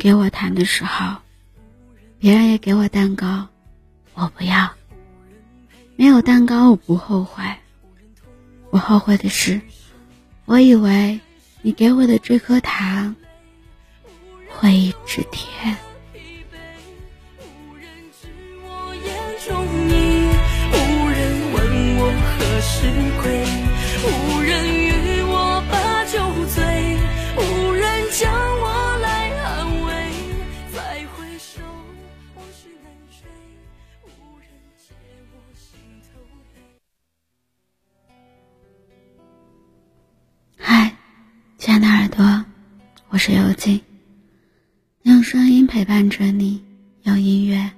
给我糖的时候，别人也给我蛋糕，我不要。没有蛋糕我不后悔，我后悔的是，我以为你给我的这颗糖会一直甜。无人，问我何时归，无人与我是尤静，用声音陪伴着你，用音乐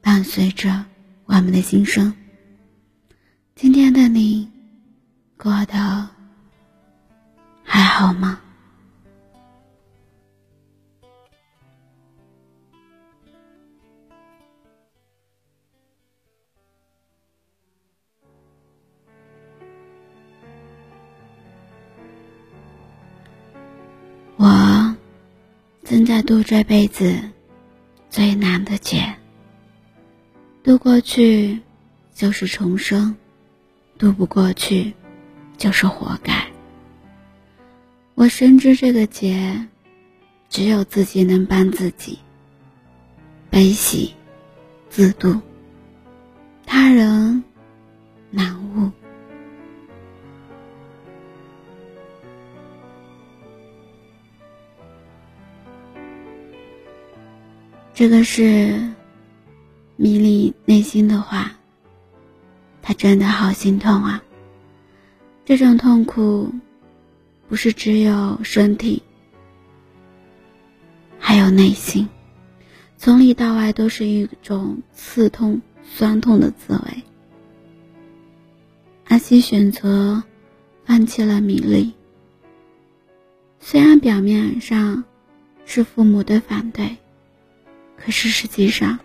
伴随着我们的心声。今天的你过得还好吗？正在度这辈子最难的劫，渡过去就是重生，渡不过去就是活该。我深知这个劫，只有自己能帮自己，悲喜自度，他人难悟。这个是米莉内心的话，她真的好心痛啊！这种痛苦不是只有身体，还有内心，从里到外都是一种刺痛、酸痛的滋味。阿西选择放弃了米莉，虽然表面上是父母的反对。可是实际上，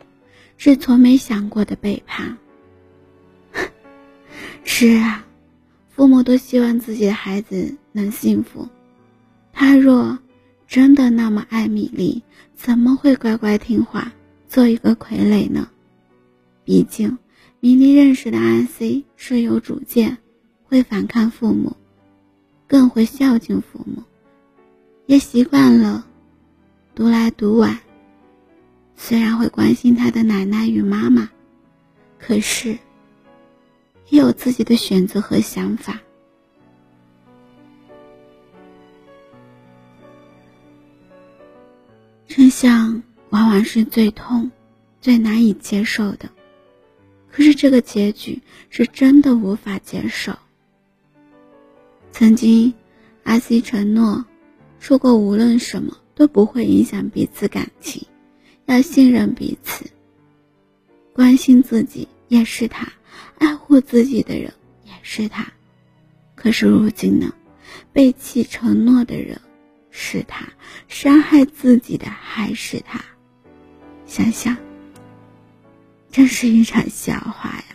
是从没想过的背叛。是啊，父母都希望自己的孩子能幸福。他若真的那么爱米粒，怎么会乖乖听话，做一个傀儡呢？毕竟，米粒认识的安 C 是有主见，会反抗父母，更会孝敬父母，也习惯了独来独往。虽然会关心他的奶奶与妈妈，可是也有自己的选择和想法。真相往往是最痛、最难以接受的，可是这个结局是真的无法接受。曾经，阿西承诺说过，无论什么都不会影响彼此感情。要信任彼此，关心自己也是他，爱护自己的人也是他。可是如今呢，背弃承诺的人是他，伤害自己的还是他。想想，真是一场笑话呀！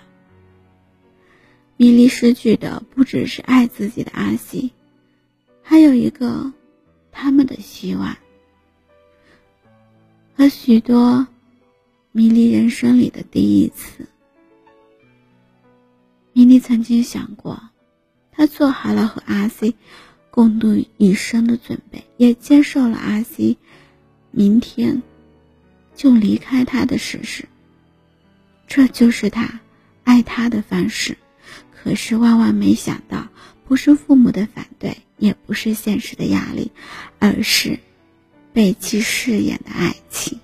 米莉失去的不只是爱自己的阿西，还有一个他们的希望。和许多米莉人生里的第一次，米莉曾经想过，她做好了和阿 C 共度一生的准备，也接受了阿 C 明天就离开他的事实。这就是他爱他的方式。可是万万没想到，不是父母的反对，也不是现实的压力，而是……背弃誓言的爱情。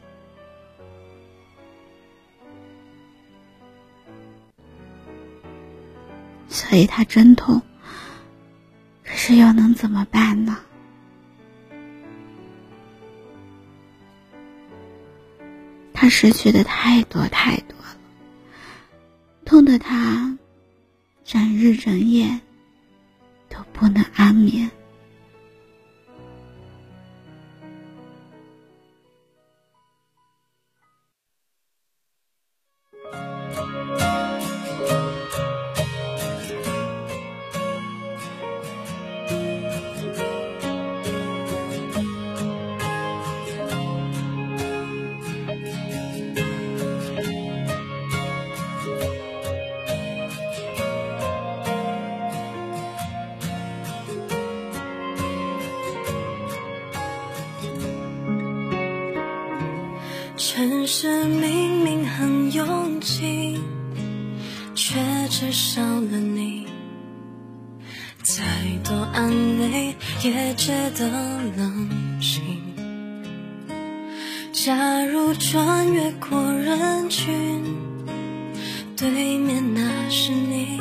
所以他真痛可是又能怎么办呢？他失去的太多太多了痛的他整日整夜都不能安眠。城市明明很拥挤，却只少了你。再多安慰也觉得冷清。假如穿越过人群，对面那是你，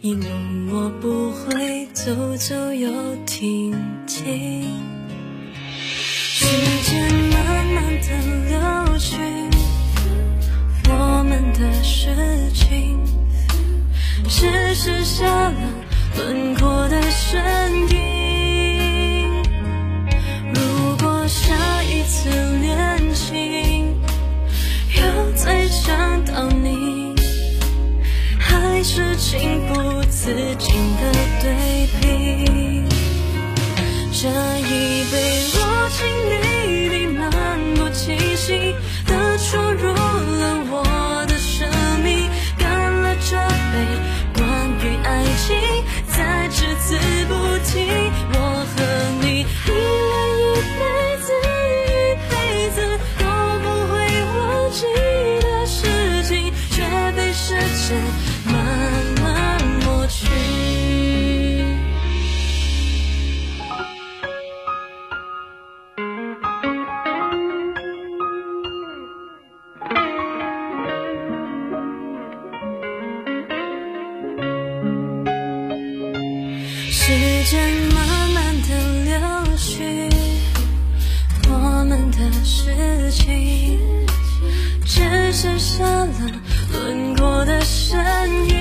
一路我不会走走又停停。时间。慢的流去，我们的事情只剩下了轮廓的身影。如果下一次恋情又再想到你，还是情不自禁的对比。这一杯我敬你，心。时间慢慢的流去我们的事情只剩下了轮廓的身影。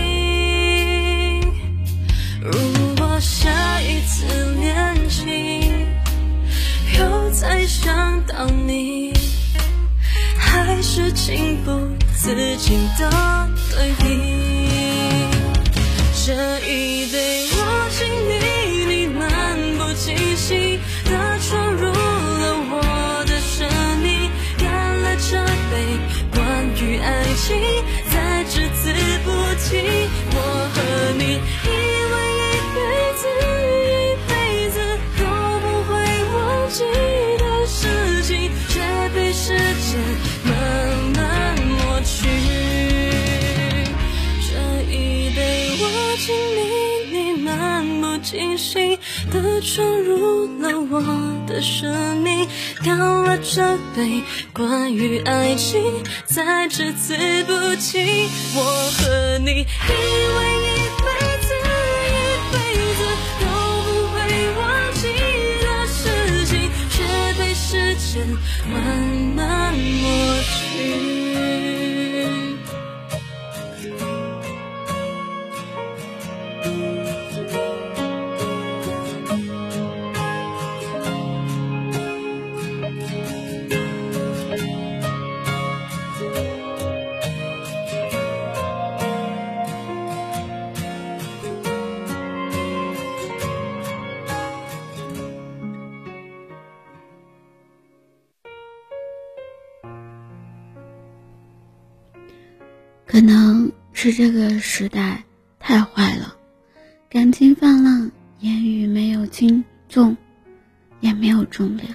闯入了我的生命，干了这杯关于爱情，再只字不提。我和你以为一辈子一辈子都不会忘记的事情，却被时间慢慢抹。可能是这个时代太坏了，感情泛滥，言语没有轻重，也没有重量，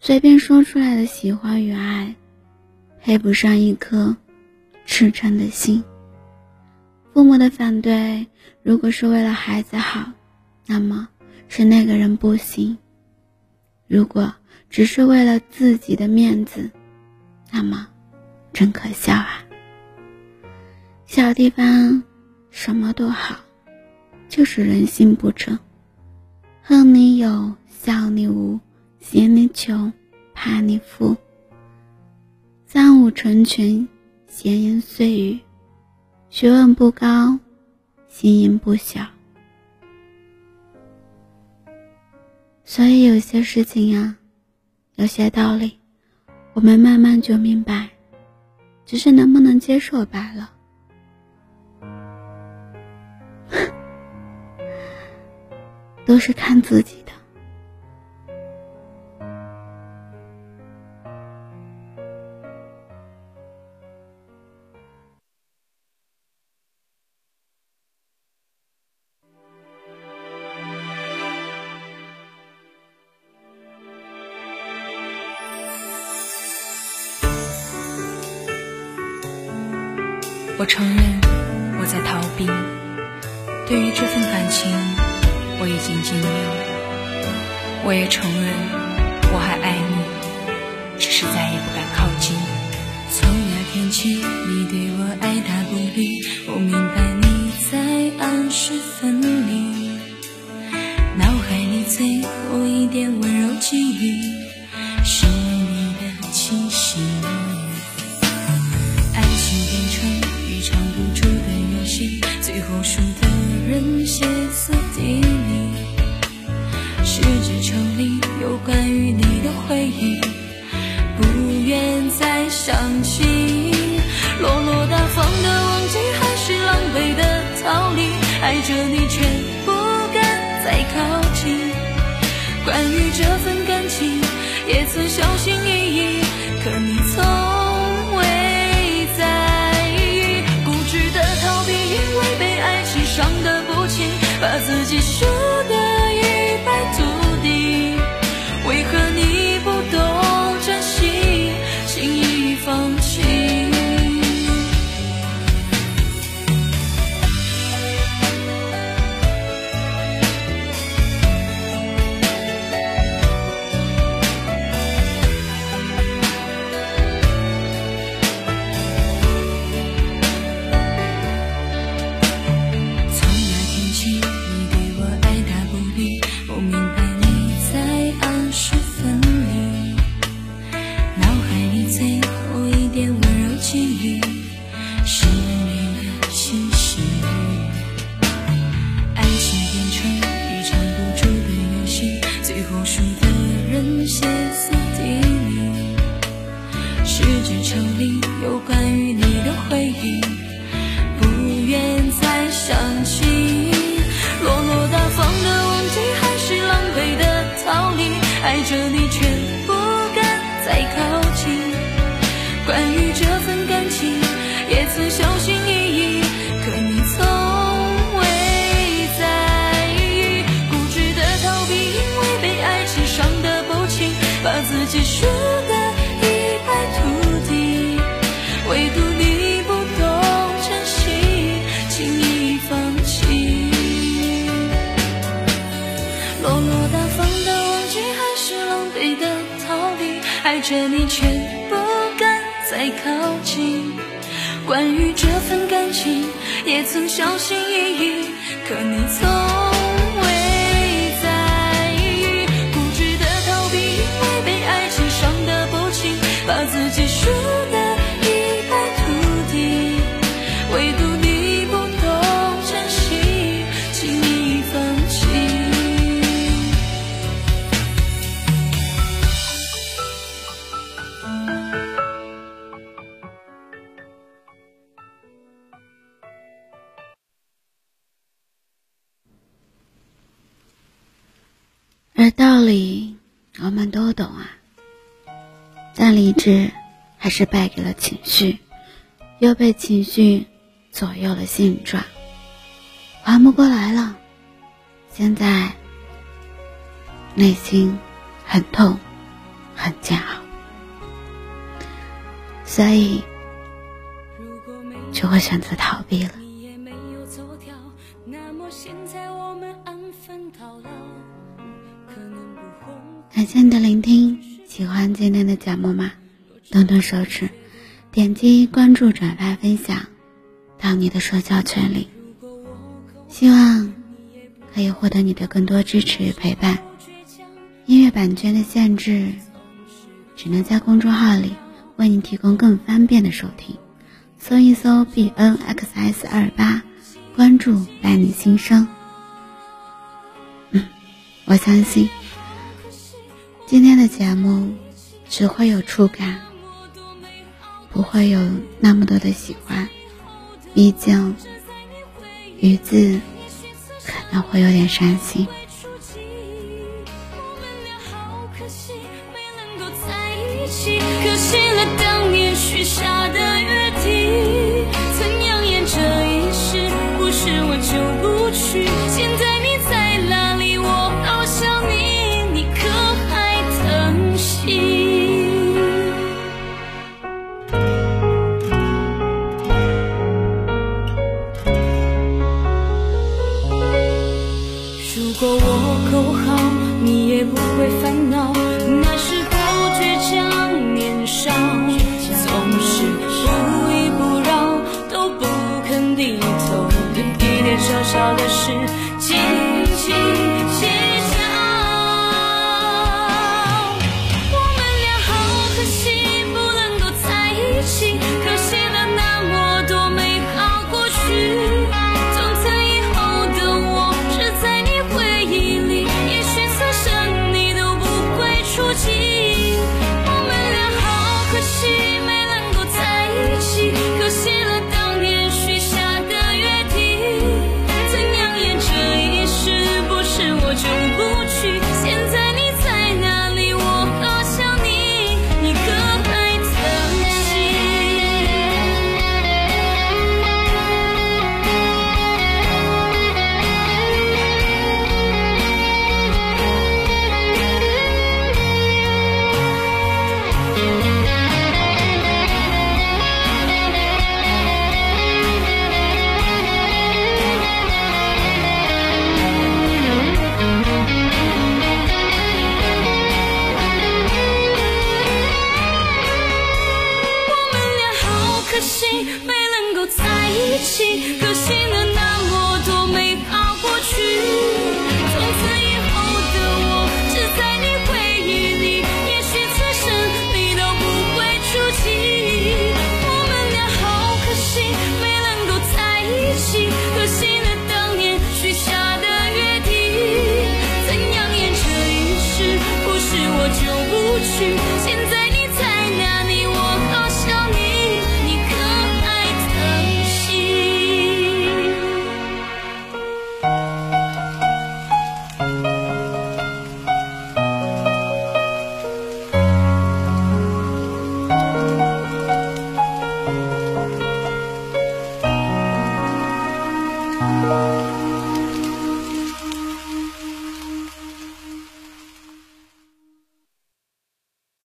随便说出来的喜欢与爱，配不上一颗赤诚的心。父母的反对，如果是为了孩子好，那么是那个人不行；如果只是为了自己的面子，那么真可笑啊。小地方什么都好，就是人心不正。恨你有，笑你无，嫌你穷，怕你富。三五成群，闲言碎语，学问不高，心眼不小。所以有些事情呀，有些道理，我们慢慢就明白，只是能不能接受罢了。都是看自己的。是再也不敢靠近。从那天起，你对我爱答不理，我明白你在暗示分离。脑海里最后一点温柔记忆，想起。落落大方的忘记，还是狼狈的逃离？爱着你却不敢再靠近。关于这份感情，也曾小心翼翼，可你落落大方的忘记，还是狼狈的逃避？爱着你却不敢再靠近。关于这份感情，也曾小心翼翼，可你从们都懂啊，但理智还是败给了情绪，又被情绪左右了性状，缓不过来了。现在内心很痛，很煎熬，所以就会选择逃避了。现在我们安分到老，可能不后悔。感谢你的聆听，喜欢今天的节目吗？动动手指，点击关注、转发、分享到你的社交圈里。希望可以获得你的更多支持与陪伴。音乐版权的限制，只能在公众号里为你提供更方便的收听。搜一搜 b n x s 二八，关注伴你心声。嗯，我相信今天的节目只会有触感，不会有那么多的喜欢。毕竟，鱼字可能会有点伤心。会烦恼。那时候倔强年少，总是不依不饶，都不肯低头，对一点小小的事